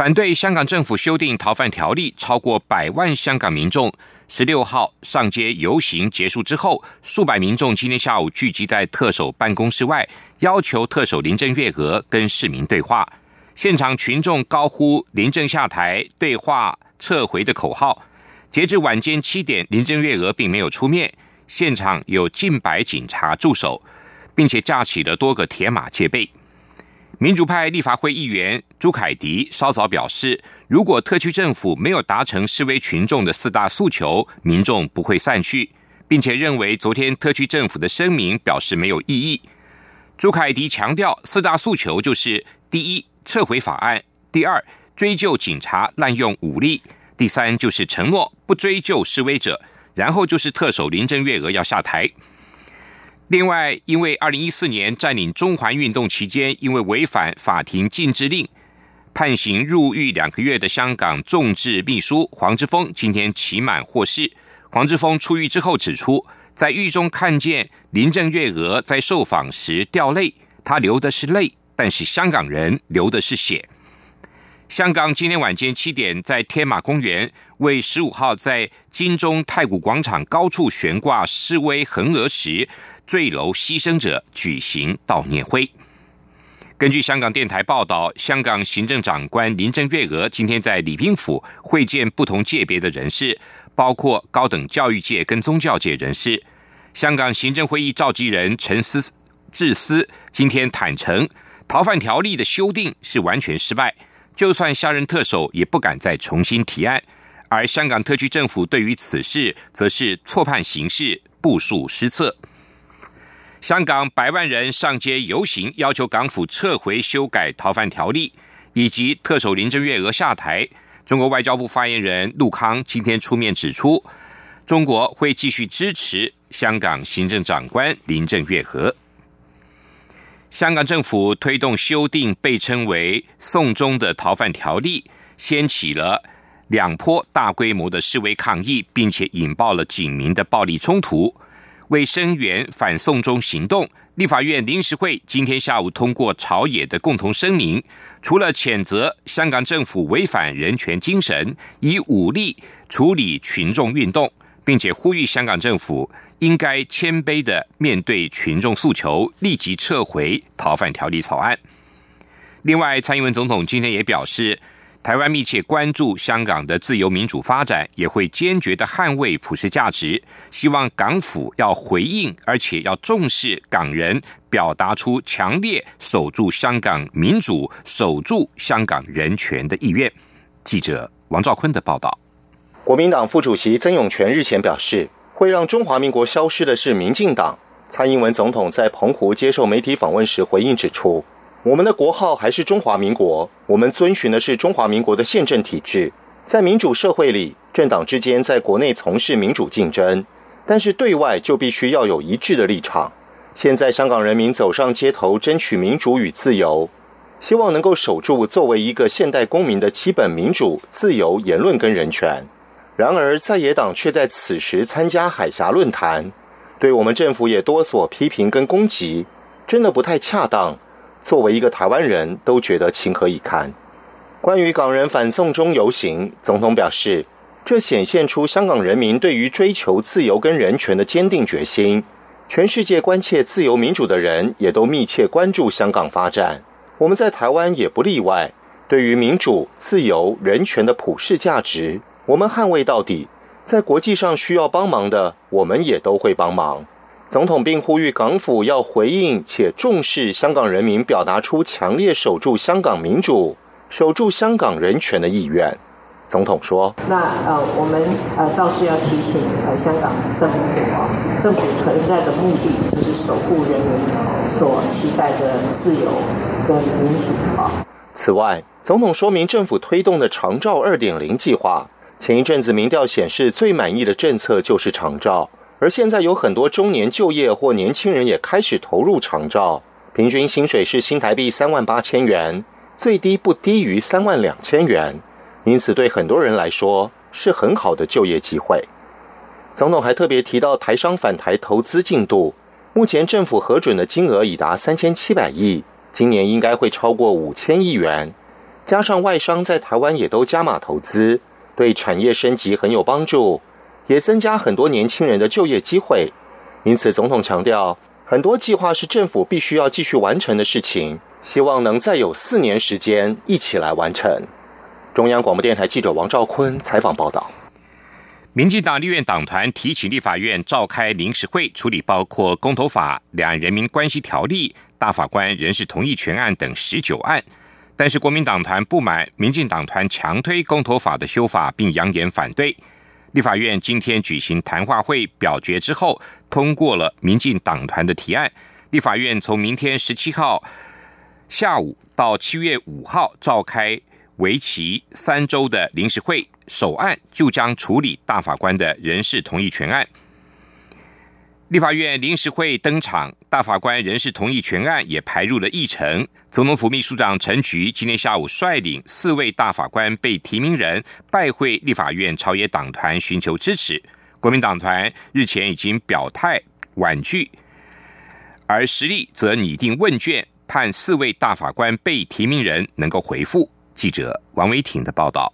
反对香港政府修订逃犯条例，超过百万香港民众十六号上街游行结束之后，数百民众今天下午聚集在特首办公室外，要求特首林郑月娥跟市民对话。现场群众高呼“林郑下台，对话撤回”的口号。截至晚间七点，林郑月娥并没有出面，现场有近百警察驻守，并且架起了多个铁马戒备。民主派立法会议员朱凯迪稍早表示，如果特区政府没有达成示威群众的四大诉求，民众不会散去，并且认为昨天特区政府的声明表示没有意义。朱凯迪强调，四大诉求就是：第一，撤回法案；第二，追究警察滥用武力；第三，就是承诺不追究示威者；然后就是特首林郑月娥要下台。另外，因为二零一四年占领中环运动期间，因为违反法庭禁制令，判刑入狱两个月的香港众志秘书黄之锋，今天期满获释。黄之锋出狱之后指出，在狱中看见林郑月娥在受访时掉泪，他流的是泪，但是香港人流的是血。香港今天晚间七点，在天马公园为十五号在金钟太古广场高处悬挂示威横额时。坠楼牺牲者举行悼念会。根据香港电台报道，香港行政长官林郑月娥今天在礼宾府会见不同界别的人士，包括高等教育界跟宗教界人士。香港行政会议召集人陈思智思今天坦诚，逃犯条例的修订是完全失败，就算下任特首也不敢再重新提案。而香港特区政府对于此事则是错判形势，部署失策。香港百万人上街游行，要求港府撤回修改逃犯条例，以及特首林郑月娥下台。中国外交部发言人陆康今天出面指出，中国会继续支持香港行政长官林郑月娥。香港政府推动修订被称为“送中”的逃犯条例，掀起了两波大规模的示威抗议，并且引爆了警民的暴力冲突。为声援反送中行动，立法院临时会今天下午通过朝野的共同声明，除了谴责香港政府违反人权精神，以武力处理群众运动，并且呼吁香港政府应该谦卑的面对群众诉求，立即撤回逃犯条例草案。另外，蔡英文总统今天也表示。台湾密切关注香港的自由民主发展，也会坚决的捍卫普世价值。希望港府要回应，而且要重视港人表达出强烈守住香港民主、守住香港人权的意愿。记者王兆坤的报道。国民党副主席曾永权日前表示，会让中华民国消失的是民进党。蔡英文总统在澎湖接受媒体访问时回应指出。我们的国号还是中华民国，我们遵循的是中华民国的宪政体制。在民主社会里，政党之间在国内从事民主竞争，但是对外就必须要有一致的立场。现在香港人民走上街头争取民主与自由，希望能够守住作为一个现代公民的基本民主、自由、言论跟人权。然而，在野党却在此时参加海峡论坛，对我们政府也多所批评跟攻击，真的不太恰当。作为一个台湾人都觉得情何以堪。关于港人反送中游行，总统表示，这显现出香港人民对于追求自由跟人权的坚定决心。全世界关切自由民主的人也都密切关注香港发展，我们在台湾也不例外。对于民主、自由、人权的普世价值，我们捍卫到底。在国际上需要帮忙的，我们也都会帮忙。总统并呼吁港府要回应且重视香港人民表达出强烈守住香港民主、守住香港人权的意愿。总统说：“那呃，我们呃倒是要提醒呃香港政府啊，政府存在的目的就是守护人民所期待的自由跟民主啊。”此外，总统说明政府推动的长照二点零计划，前一阵子民调显示最满意的政策就是长照。而现在有很多中年就业或年轻人也开始投入长照，平均薪水是新台币三万八千元，最低不低于三万两千元，因此对很多人来说是很好的就业机会。总统还特别提到台商返台投资进度，目前政府核准的金额已达三千七百亿，今年应该会超过五千亿元。加上外商在台湾也都加码投资，对产业升级很有帮助，也增加很多年轻人的就业机会。因此，总统强调，很多计划是政府必须要继续完成的事情，希望能再有四年时间一起来完成。中央广播电台记者王兆坤采访报道。民进党立院党团提请立法院召开临时会，处理包括公投法、两岸人民关系条例、大法官人事同意权案等十九案。但是国民党团不满民进党团强推公投法的修法，并扬言反对。立法院今天举行谈话会表决之后，通过了民进党团的提案。立法院从明天十七号下午到七月五号召开为期三周的临时会，首案就将处理大法官的人事同意权案。立法院临时会登场，大法官人事同意全案也排入了议程。总统府秘书长陈菊今天下午率领四位大法官被提名人拜会立法院朝野党团，寻求支持。国民党团日前已经表态婉拒，而实力则拟定问卷，盼四位大法官被提名人能够回复。记者王维挺的报道。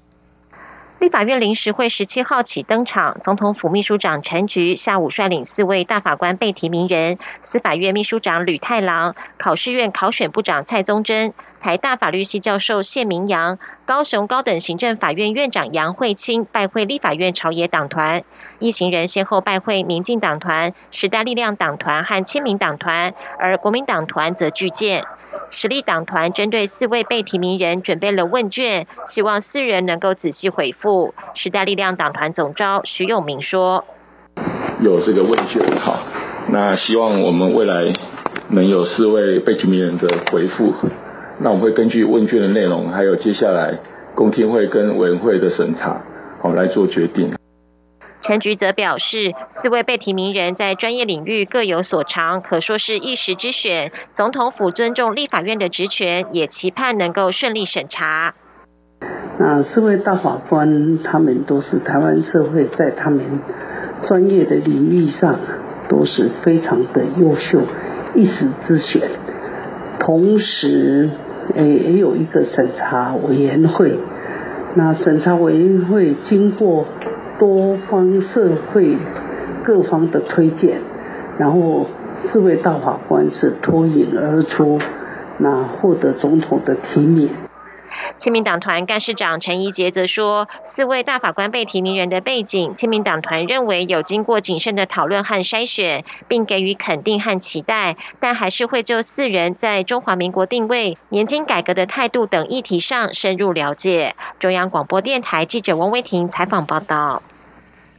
立法院临时会十七号起登场，总统府秘书长陈菊下午率领四位大法官被提名人，司法院秘书长吕太郎、考试院考选部长蔡宗贞、台大法律系教授谢明阳、高雄高等行政法院院长杨惠清拜会立法院朝野党团，一行人先后拜会民进党团、时代力量党团和亲民党团，而国民党团则拒见。实力党团针对四位被提名人准备了问卷，希望四人能够仔细回复。时代力量党团总召徐永明说：“有这个问卷，好，那希望我们未来能有四位被提名人的回复。那我们会根据问卷的内容，还有接下来公听会跟委员会的审查，好来做决定。”陈菊则表示，四位被提名人在专业领域各有所长，可说是一时之选。总统府尊重立法院的职权，也期盼能够顺利审查。那四位大法官，他们都是台湾社会在他们专业的领域上都是非常的优秀，一时之选。同时，诶，也有一个审查委员会。那审查委员会经过。多方社会各方的推荐，然后四位大法官是脱颖而出，那获得总统的提名。亲民党团干事长陈怡杰则说，四位大法官被提名人的背景，亲民党团认为有经过谨慎的讨论和筛选，并给予肯定和期待，但还是会就四人在中华民国定位、年金改革的态度等议题上深入了解。中央广播电台记者王威婷采访报道。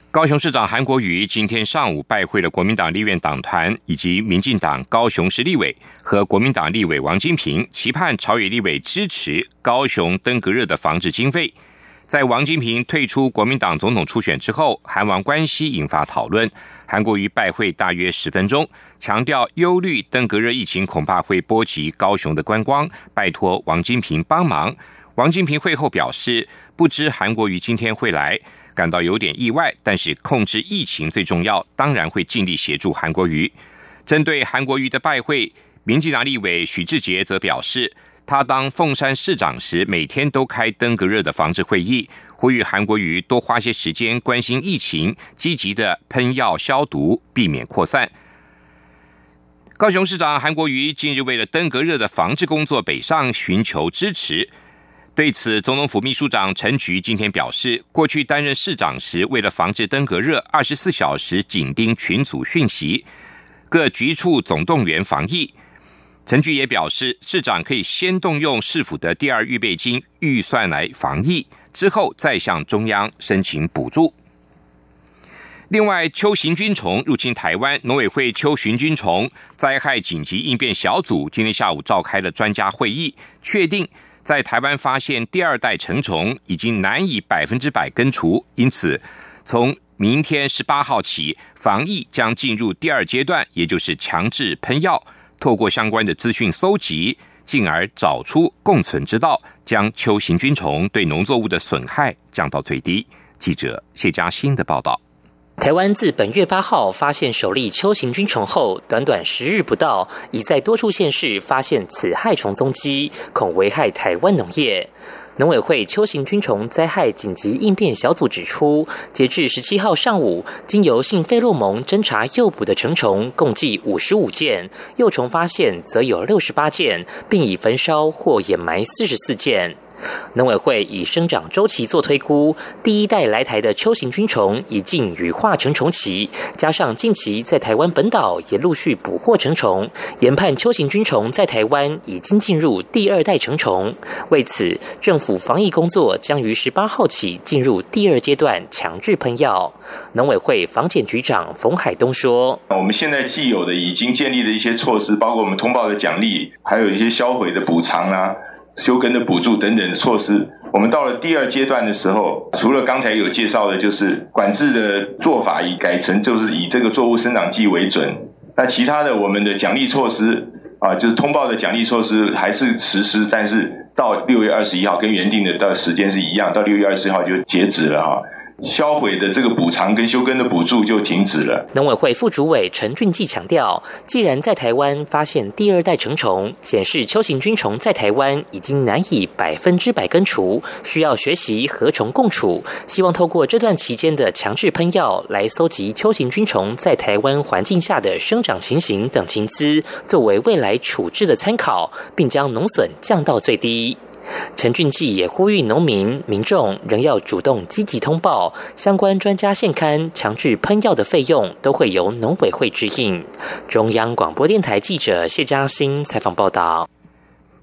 高雄市长韩国瑜今天上午拜会了国民党立院党团以及民进党高雄市立委和国民党立委王金平，期盼朝野立委支持高雄登革热的防治经费。在王金平退出国民党总统初选之后，韩王关系引发讨论。韩国瑜拜会大约十分钟，强调忧虑登革热疫情恐怕会波及高雄的观光，拜托王金平帮忙。王金平会后表示，不知韩国瑜今天会来。感到有点意外，但是控制疫情最重要，当然会尽力协助韩国瑜。针对韩国瑜的拜会，民进党立委许志杰则表示，他当凤山市长时，每天都开登革热的防治会议，呼吁韩国瑜多花些时间关心疫情，积极的喷药消毒，避免扩散。高雄市长韩国瑜近日为了登革热的防治工作北上寻求支持。对此，总统府秘书长陈菊今天表示，过去担任市长时，为了防治登革热，二十四小时紧盯群组讯息，各局处总动员防疫。陈菊也表示，市长可以先动用市府的第二预备金预算来防疫，之后再向中央申请补助。另外，秋行菌虫入侵台湾，农委会秋行菌虫灾害紧急应变小组今天下午召开了专家会议，确定。在台湾发现第二代成虫已经难以百分之百根除，因此从明天十八号起，防疫将进入第二阶段，也就是强制喷药。透过相关的资讯搜集，进而找出共存之道，将秋行菌虫对农作物的损害降到最低。记者谢嘉欣的报道。台湾自本月八号发现首例秋行菌虫后，短短十日不到，已在多处县市发现此害虫踪迹，恐危害台湾农业。农委会秋行菌虫灾害紧急应变小组指出，截至十七号上午，经由性费洛蒙侦查诱捕的成虫共计五十五件，幼虫发现则有六十八件，并已焚烧或掩埋四十四件。农委会以生长周期做推估，第一代来台的秋行菌虫已进羽化成虫期，加上近期在台湾本岛也陆续捕获成虫，研判秋行菌虫在台湾已经进入第二代成虫。为此，政府防疫工作将于十八号起进入第二阶段强制喷药。农委会防检局长冯海东说：“我们现在既有的已经建立的一些措施，包括我们通报的奖励，还有一些销毁的补偿啊。”休耕的补助等等的措施，我们到了第二阶段的时候，除了刚才有介绍的，就是管制的做法已改成就是以这个作物生长季为准。那其他的我们的奖励措施啊，就是通报的奖励措施还是实施，但是到六月二十一号跟原定的到时间是一样，到六月二十一号就截止了哈。销毁的这个补偿跟休耕的补助就停止了。农委会副主委陈俊记强调，既然在台湾发现第二代成虫，显示秋行菌虫在台湾已经难以百分之百根除，需要学习和虫共处。希望透过这段期间的强制喷药，来搜集秋行菌虫在台湾环境下的生长情形等情资，作为未来处置的参考，并将农损降到最低。陈俊记也呼吁农民、民众仍要主动积极通报相关专家现刊强制喷药的费用，都会由农委会支应。中央广播电台记者谢嘉欣采访报道。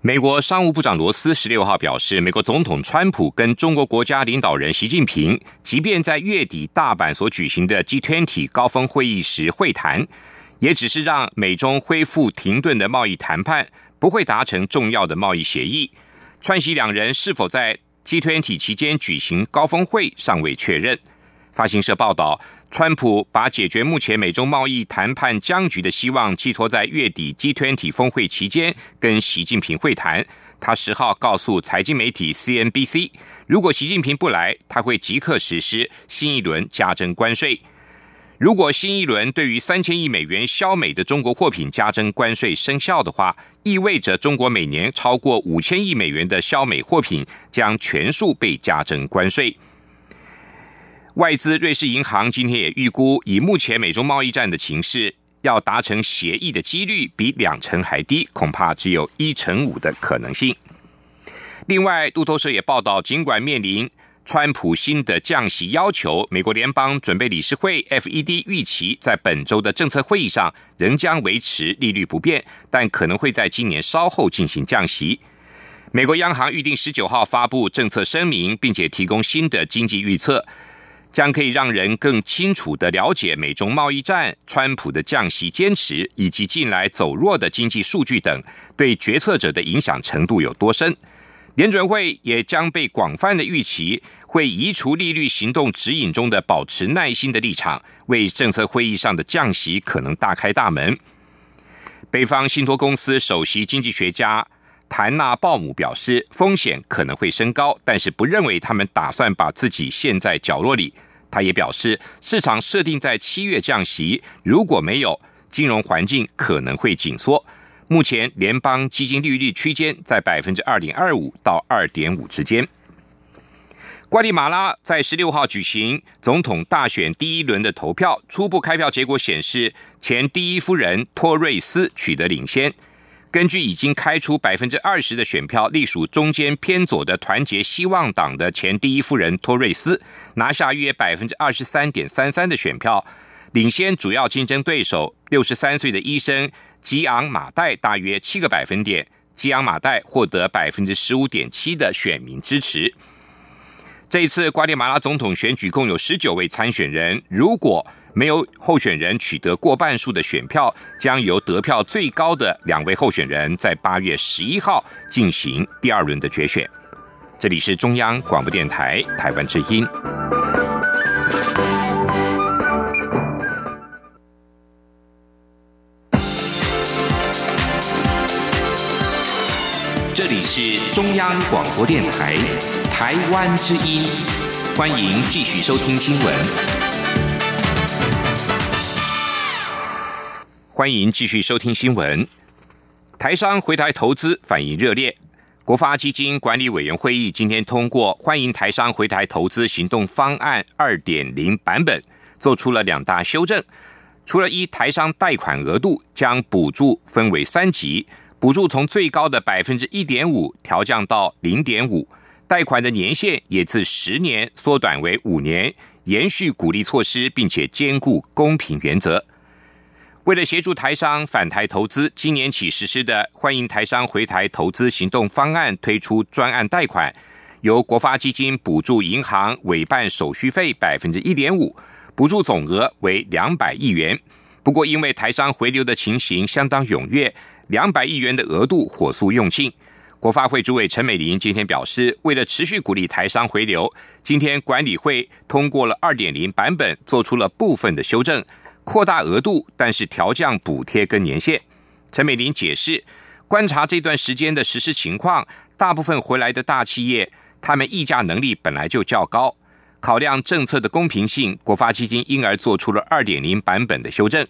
美国商务部长罗斯十六号表示，美国总统川普跟中国国家领导人习近平，即便在月底大阪所举行的 G20 高峰会议时会谈，也只是让美中恢复停顿的贸易谈判，不会达成重要的贸易协议。川西两人是否在 G20 期间举行高峰会尚未确认。发行社报道，川普把解决目前美中贸易谈判僵局的希望寄托在月底 G20 峰会期间跟习近平会谈。他十号告诉财经媒体 CNBC，如果习近平不来，他会即刻实施新一轮加征关税。如果新一轮对于三千亿美元销美的中国货品加征关税生效的话，意味着中国每年超过五千亿美元的销美货品将全数被加征关税。外资瑞士银行今天也预估，以目前美中贸易战的情势，要达成协议的几率比两成还低，恐怕只有一成五的可能性。另外，路透社也报道，尽管面临川普新的降息要求，美国联邦准备理事会 （FED） 预期在本周的政策会议上仍将维持利率不变，但可能会在今年稍后进行降息。美国央行预定十九号发布政策声明，并且提供新的经济预测，将可以让人更清楚的了解美中贸易战、川普的降息坚持以及近来走弱的经济数据等对决策者的影响程度有多深。联准会也将被广泛的预期会移除利率行动指引中的保持耐心的立场，为政策会议上的降息可能大开大门。北方信托公司首席经济学家谭纳鲍姆表示，风险可能会升高，但是不认为他们打算把自己陷在角落里。他也表示，市场设定在七月降息，如果没有，金融环境可能会紧缩。目前联邦基金利率区间在百分之二点二五到二点五之间。瓜地马拉在十六号举行总统大选第一轮的投票，初步开票结果显示，前第一夫人托瑞斯取得领先。根据已经开出百分之二十的选票，隶属中间偏左的团结希望党的前第一夫人托瑞斯拿下约百分之二十三点三三的选票，领先主要竞争对手六十三岁的医生。吉昂马代大约七个百分点，吉昂马代获得百分之十五点七的选民支持。这一次瓜地马拉总统选举共有十九位参选人，如果没有候选人取得过半数的选票，将由得票最高的两位候选人在八月十一号进行第二轮的决选。这里是中央广播电台台湾之音。是中央广播电台台湾之音，欢迎继续收听新闻。欢迎继续收听新闻。台商回台投资反应热烈，国发基金管理委员会议今天通过欢迎台商回台投资行动方案二点零版本，做出了两大修正。除了依台商贷款额度将补助分为三级，补助从最高的百分之一点五调降到零点五，贷款的年限也自十年缩短为五年，延续鼓励措施，并且兼顾公平原则。为了协助台商返台投资，今年起实施的欢迎台商回台投资行动方案推出专案贷款，由国发基金补助银行委办手续费百分之一点五。补助总额为两百亿元，不过因为台商回流的情形相当踊跃，两百亿元的额度火速用尽。国发会主委陈美玲今天表示，为了持续鼓励台商回流，今天管理会通过了二点零版本，做出了部分的修正，扩大额度，但是调降补贴跟年限。陈美玲解释，观察这段时间的实施情况，大部分回来的大企业，他们议价能力本来就较高。考量政策的公平性，国发基金因而做出了二点零版本的修正。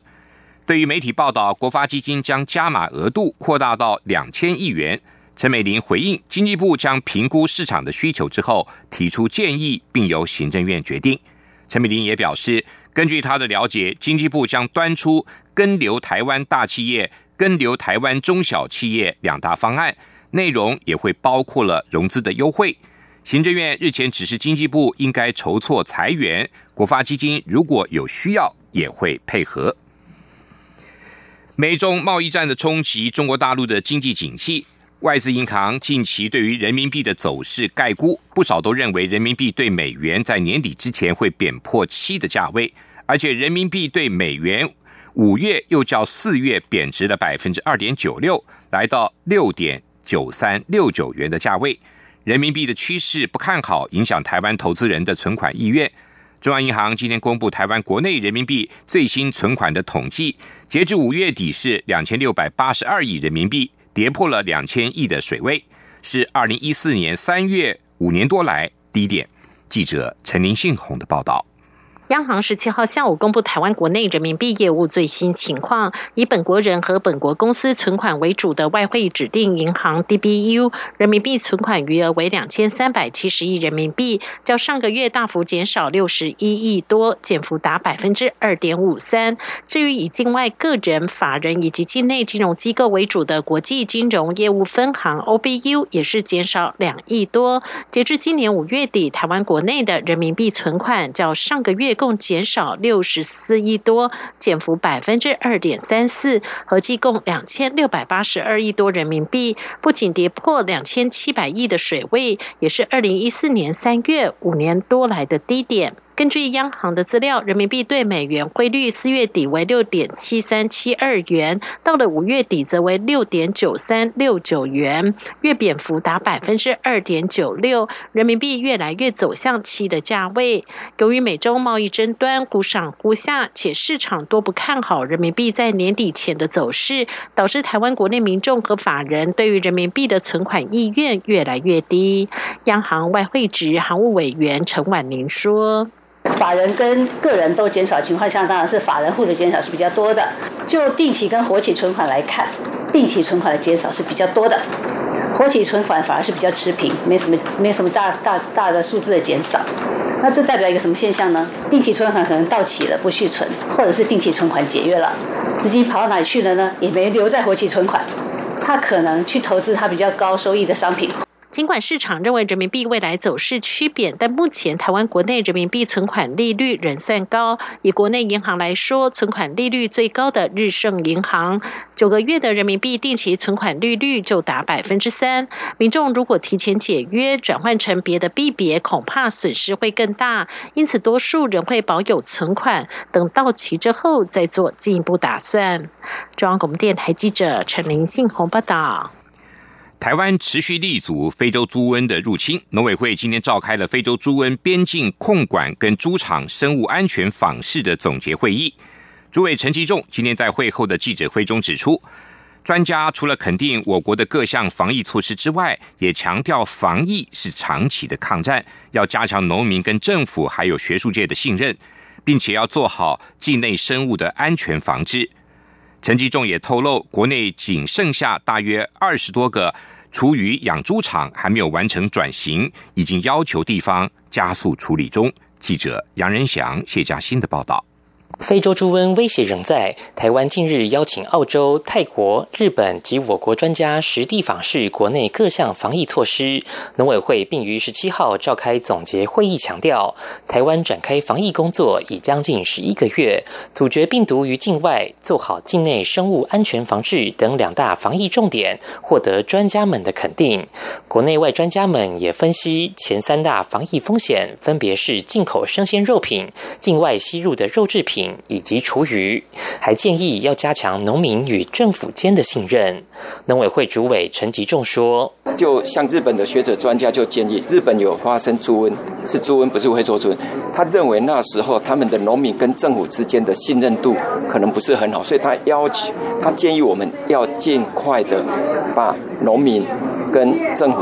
对于媒体报道，国发基金将加码额度扩大到两千亿元，陈美玲回应，经济部将评估市场的需求之后提出建议，并由行政院决定。陈美玲也表示，根据他的了解，经济部将端出跟留台湾大企业、跟留台湾中小企业两大方案，内容也会包括了融资的优惠。行政院日前指示经济部应该筹措裁员，国发基金如果有需要也会配合。美中贸易战的冲击，中国大陆的经济景气，外资银行近期对于人民币的走势概估，不少都认为人民币对美元在年底之前会贬破七的价位，而且人民币对美元五月又较四月贬值了百分之二点九六，来到六点九三六九元的价位。人民币的趋势不看好，影响台湾投资人的存款意愿。中央银行今天公布台湾国内人民币最新存款的统计，截至五月底是两千六百八十二亿人民币，跌破了两千亿的水位，是二零一四年三月五年多来低点。记者陈林信宏的报道。央行十七号下午公布台湾国内人民币业务最新情况，以本国人和本国公司存款为主的外汇指定银行 DBU 人民币存款余额为两千三百七十亿人民币，较上个月大幅减少六十一亿多，减幅达百分之二点五三。至于以境外个人、法人以及境内金融机构为主的国际金融业务分行 OBU 也是减少两亿多。截至今年五月底，台湾国内的人民币存款较上个月。共减少六十四亿多，减幅百分之二点三四，合计共两千六百八十二亿多人民币，不仅跌破两千七百亿的水位，也是二零一四年三月五年多来的低点。根据央行的资料，人民币对美元汇率四月底为六点七三七二元，到了五月底则为六点九三六九元，月贬幅达百分之二点九六，人民币越来越走向七的价位。由于美洲贸易争端忽上忽下，且市场多不看好人民币在年底前的走势，导致台湾国内民众和法人对于人民币的存款意愿越来越低。央行外汇局行务委员陈婉玲说。法人跟个人都减少的情况下，当然是法人户的减少是比较多的。就定期跟活期存款来看，定期存款的减少是比较多的，活期存款反而是比较持平，没什么没什么大大大的数字的减少。那这代表一个什么现象呢？定期存款可能到期了不续存，或者是定期存款解约了，资金跑到哪里去了呢？也没留在活期存款，他可能去投资他比较高收益的商品。尽管市场认为人民币未来走势趋贬，但目前台湾国内人民币存款利率仍算高。以国内银行来说，存款利率最高的日盛银行，九个月的人民币定期存款利率就达百分之三。民众如果提前解约，转换成别的币别，恐怕损失会更大。因此，多数人会保有存款，等到期之后再做进一步打算。中央广播电台记者陈林信宏报道。台湾持续立足非洲猪瘟的入侵，农委会今天召开了非洲猪瘟边境控管跟猪场生物安全访视的总结会议。主委陈吉仲今天在会后的记者会中指出，专家除了肯定我国的各项防疫措施之外，也强调防疫是长期的抗战，要加强农民跟政府还有学术界的信任，并且要做好境内生物的安全防治。陈吉仲也透露，国内仅剩下大约二十多个处于养猪场还没有完成转型，已经要求地方加速处理中。记者杨仁祥、谢佳欣的报道。非洲猪瘟威胁仍在。台湾近日邀请澳洲、泰国、日本及我国专家实地访视国内各项防疫措施。农委会并于十七号召开总结会议，强调台湾展开防疫工作已将近十一个月，阻绝病毒于境外，做好境内生物安全防治等两大防疫重点，获得专家们的肯定。国内外专家们也分析前三大防疫风险，分别是进口生鲜肉品、境外吸入的肉制品。以及厨余，还建议要加强农民与政府间的信任。农委会主委陈吉仲说：“就像日本的学者专家就建议，日本有发生猪瘟，是猪瘟不是会做猪瘟。他认为那时候他们的农民跟政府之间的信任度可能不是很好，所以他要求他建议我们要尽快的把农民跟政府。”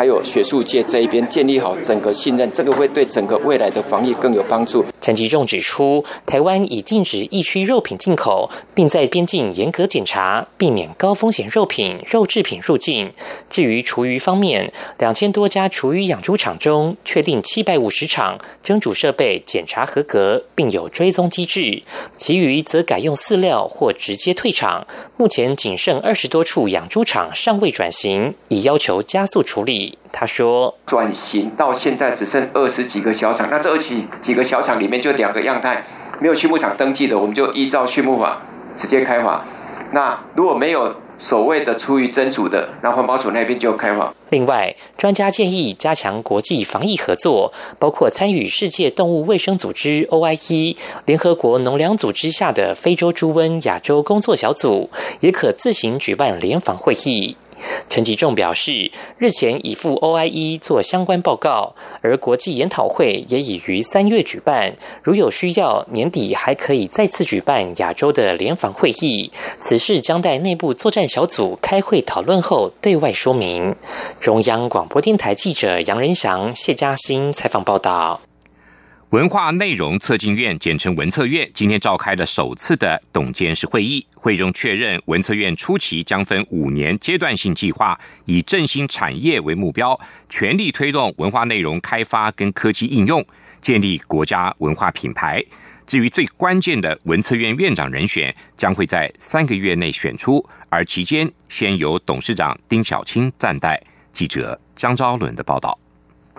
还有学术界这一边建立好整个信任，这个会对整个未来的防疫更有帮助。陈吉仲指出，台湾已禁止疫区肉品进口，并在边境严格检查，避免高风险肉品、肉制品入境。至于厨余方面，两千多家厨余养猪场中，确定七百五十场蒸煮设备检查合格，并有追踪机制，其余则改用饲料或直接退场。目前仅剩二十多处养猪场尚未转型，已要求加速处理。他说：“转型到现在只剩二十几个小厂，那这二十几个小厂里面就两个样态，没有畜牧场登记的，我们就依照畜牧法直接开发。那如果没有所谓的出于真主的，那环保署那边就开发。另外，专家建议加强国际防疫合作，包括参与世界动物卫生组织 （OIE）、联合国农粮组织下的非洲猪瘟亚洲工作小组，也可自行举办联防会议。”陈吉仲表示，日前已赴 OIE 做相关报告，而国际研讨会也已于三月举办，如有需要，年底还可以再次举办亚洲的联防会议。此事将待内部作战小组开会讨论后对外说明。中央广播电台记者杨仁祥、谢嘉欣采访报道。文化内容策进院简称文策院今天召开了首次的董监事会议，会中确认文策院初期将分五年阶段性计划，以振兴产业为目标，全力推动文化内容开发跟科技应用，建立国家文化品牌。至于最关键的文策院院长人选，将会在三个月内选出，而期间先由董事长丁小青暂代。记者张昭伦的报道。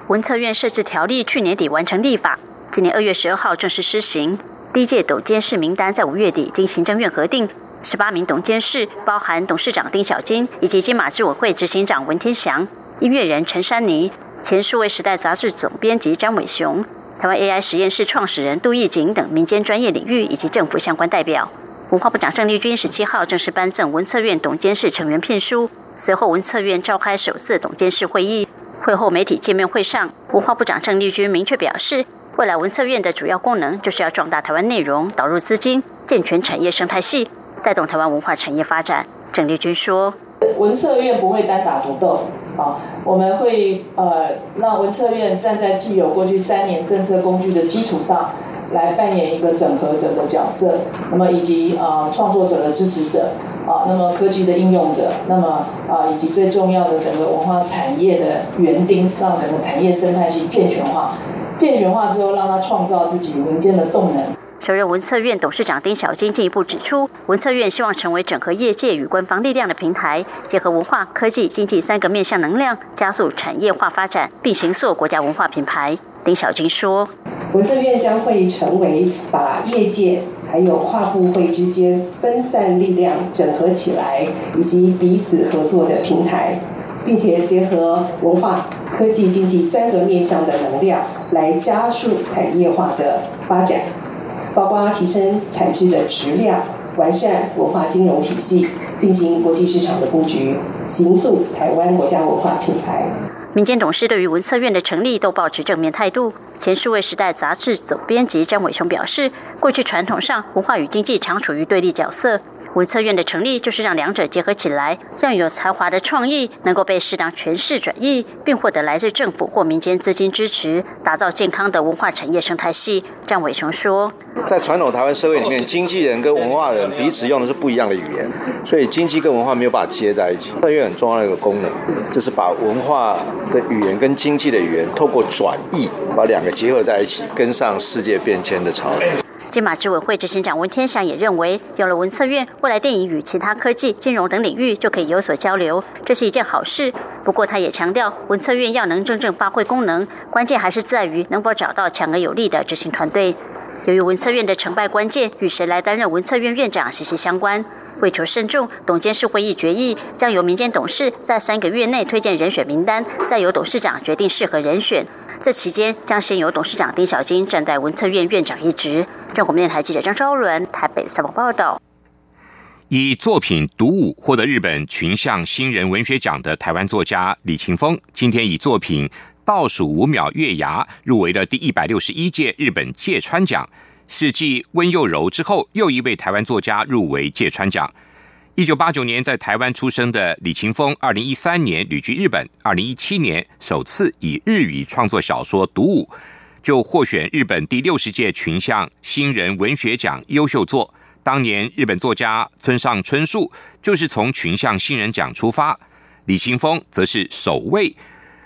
文策院设置条例去年底完成立法。今年二月十二号正式施行，第一届董监事名单在五月底经行政院核定，十八名董监事包含董事长丁小金以及金马执委会执行长文天祥、音乐人陈珊妮、前数位时代杂志总编辑张伟雄、台湾 AI 实验室创始人杜义景等民间专业领域以及政府相关代表。文化部长郑丽君十七号正式颁赠文策院董监事成员聘书，随后文策院召开首次董监事会议。会后媒体见面会上，文化部长郑丽君明确表示。未来文策院的主要功能就是要壮大台湾内容，导入资金，健全产业生态系，带动台湾文化产业发展。郑丽君说：“文策院不会单打独斗，啊，我们会呃让文策院站在既有过去三年政策工具的基础上，来扮演一个整合者的角色，那么以及啊创作者的支持者，啊，那么科技的应用者，那么啊以及最重要的整个文化产业的园丁，让整个产业生态系健全化。”健全化之后，让他创造自己民间的动能。首任文策院董事长丁小金进一步指出，文策院希望成为整合业界与官方力量的平台，结合文化、科技、经济三个面向能量，加速产业化发展，并形塑国家文化品牌。丁小金说：“文策院将会成为把业界还有跨部会之间分散力量整合起来，以及彼此合作的平台。”并且结合文化、科技、经济三个面向的能量，来加速产业化的发展，包括提升产值的质量、完善文化金融体系、进行国际市场的布局，形塑台湾国家文化品牌。民间董事对于文策院的成立都保持正面态度。前数位时代杂志总编辑张伟雄表示，过去传统上，文化与经济常处于对立角色。文策院的成立，就是让两者结合起来，让有才华的创意能够被适当诠释转译，并获得来自政府或民间资金支持，打造健康的文化产业生态系。张伟雄说：“在传统台湾社会里面，经纪人跟文化人彼此用的是不一样的语言，所以经济跟文化没有办法接在一起。策院很重要的一个功能，就是把文化的语言跟经济的语言透过转译，把两个结合在一起，跟上世界变迁的潮流。”金马执委会执行长文天祥也认为，有了文策院，未来电影与其他科技、金融等领域就可以有所交流，这是一件好事。不过，他也强调，文策院要能真正发挥功能，关键还是在于能否找到强而有力的执行团队。由于文策院的成败关键与谁来担任文策院院长息息相关，为求慎重，董监事会议决议将由民间董事在三个月内推荐人选名单，再由董事长决定适合人选。这期间将先由董事长丁小金站在文策院院长一职。中国电台记者张昭伦台北采访报道。以作品《独舞》获得日本群像新人文学奖的台湾作家李勤峰，今天以作品《倒数五秒月牙》入围了第一百六十一届日本芥川奖，是继温佑柔之后又一位台湾作家入围芥川奖。一九八九年在台湾出生的李勤峰，二零一三年旅居日本，二零一七年首次以日语创作小说《独舞》，就获选日本第六十届群像新人文学奖优秀作。当年日本作家村上春树就是从群像新人奖出发，李勤峰则是首位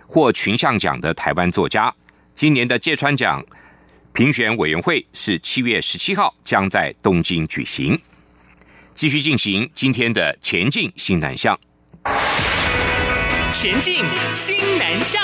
获群像奖的台湾作家。今年的芥川奖评选委员会是七月十七号将在东京举行。继续进行今天的前进新南向。前进新南向。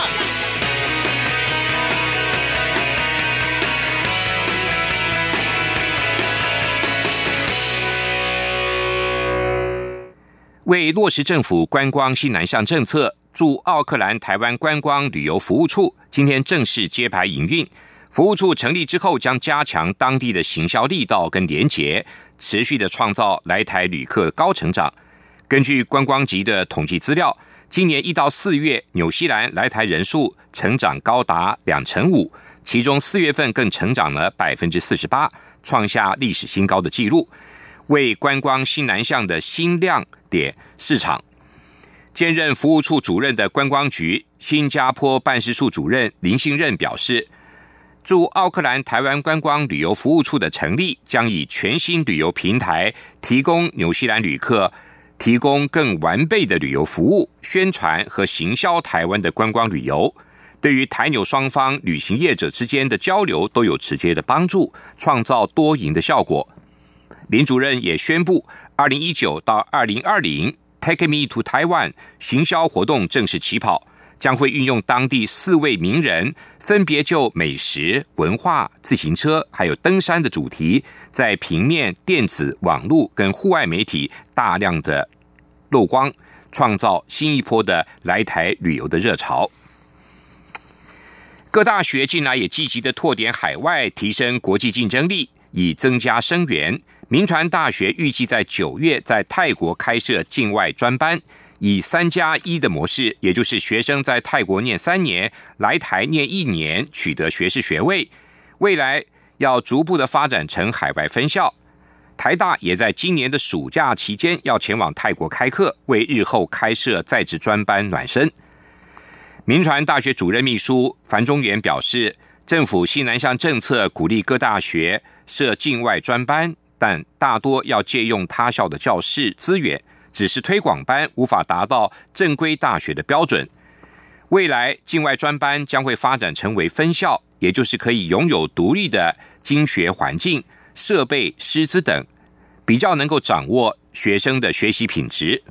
为落实政府观光新南向政策，驻奥克兰台湾观光旅游服务处今天正式揭牌营运。服务处成立之后，将加强当地的行销力道跟连结，持续的创造来台旅客高成长。根据观光局的统计资料，今年一到四月，纽西兰来台人数成长高达两成五，其中四月份更成长了百分之四十八，创下历史新高的纪录，为观光新南向的新亮点市场。兼任服务处主任的观光局新加坡办事处主任林信任表示。驻奥克兰台湾观光旅游服务处的成立，将以全新旅游平台提供纽西兰旅客提供更完备的旅游服务，宣传和行销台湾的观光旅游，对于台纽双方旅行业者之间的交流都有直接的帮助，创造多赢的效果。林主任也宣布，二零一九到二零二零 Take Me to Taiwan 行销活动正式起跑。将会运用当地四位名人，分别就美食、文化、自行车还有登山的主题，在平面、电子、网络跟户外媒体大量的漏光，创造新一波的来台旅游的热潮。各大学近来也积极的拓点海外，提升国际竞争力，以增加生源。民传大学预计在九月在泰国开设境外专班。以三加一的模式，也就是学生在泰国念三年，来台念一年，取得学士学位。未来要逐步的发展成海外分校。台大也在今年的暑假期间要前往泰国开课，为日后开设在职专班暖身。民传大学主任秘书樊中元表示，政府西南向政策鼓励各大学设境外专班，但大多要借用他校的教室资源。只是推广班无法达到正规大学的标准。未来境外专班将会发展成为分校，也就是可以拥有独立的经学环境、设备、师资等，比较能够掌握学生的学习品质。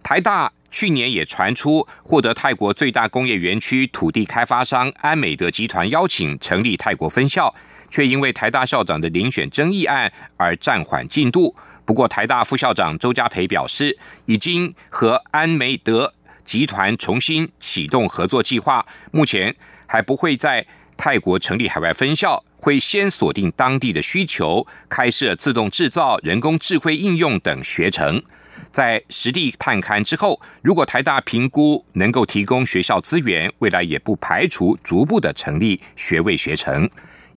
台大去年也传出获得泰国最大工业园区土地开发商安美德集团邀请成立泰国分校，却因为台大校长的遴选争议案而暂缓进度。不过，台大副校长周家培表示，已经和安美德集团重新启动合作计划，目前还不会在泰国成立海外分校，会先锁定当地的需求，开设自动制造、人工智慧应用等学程。在实地探勘之后，如果台大评估能够提供学校资源，未来也不排除逐步的成立学位学程。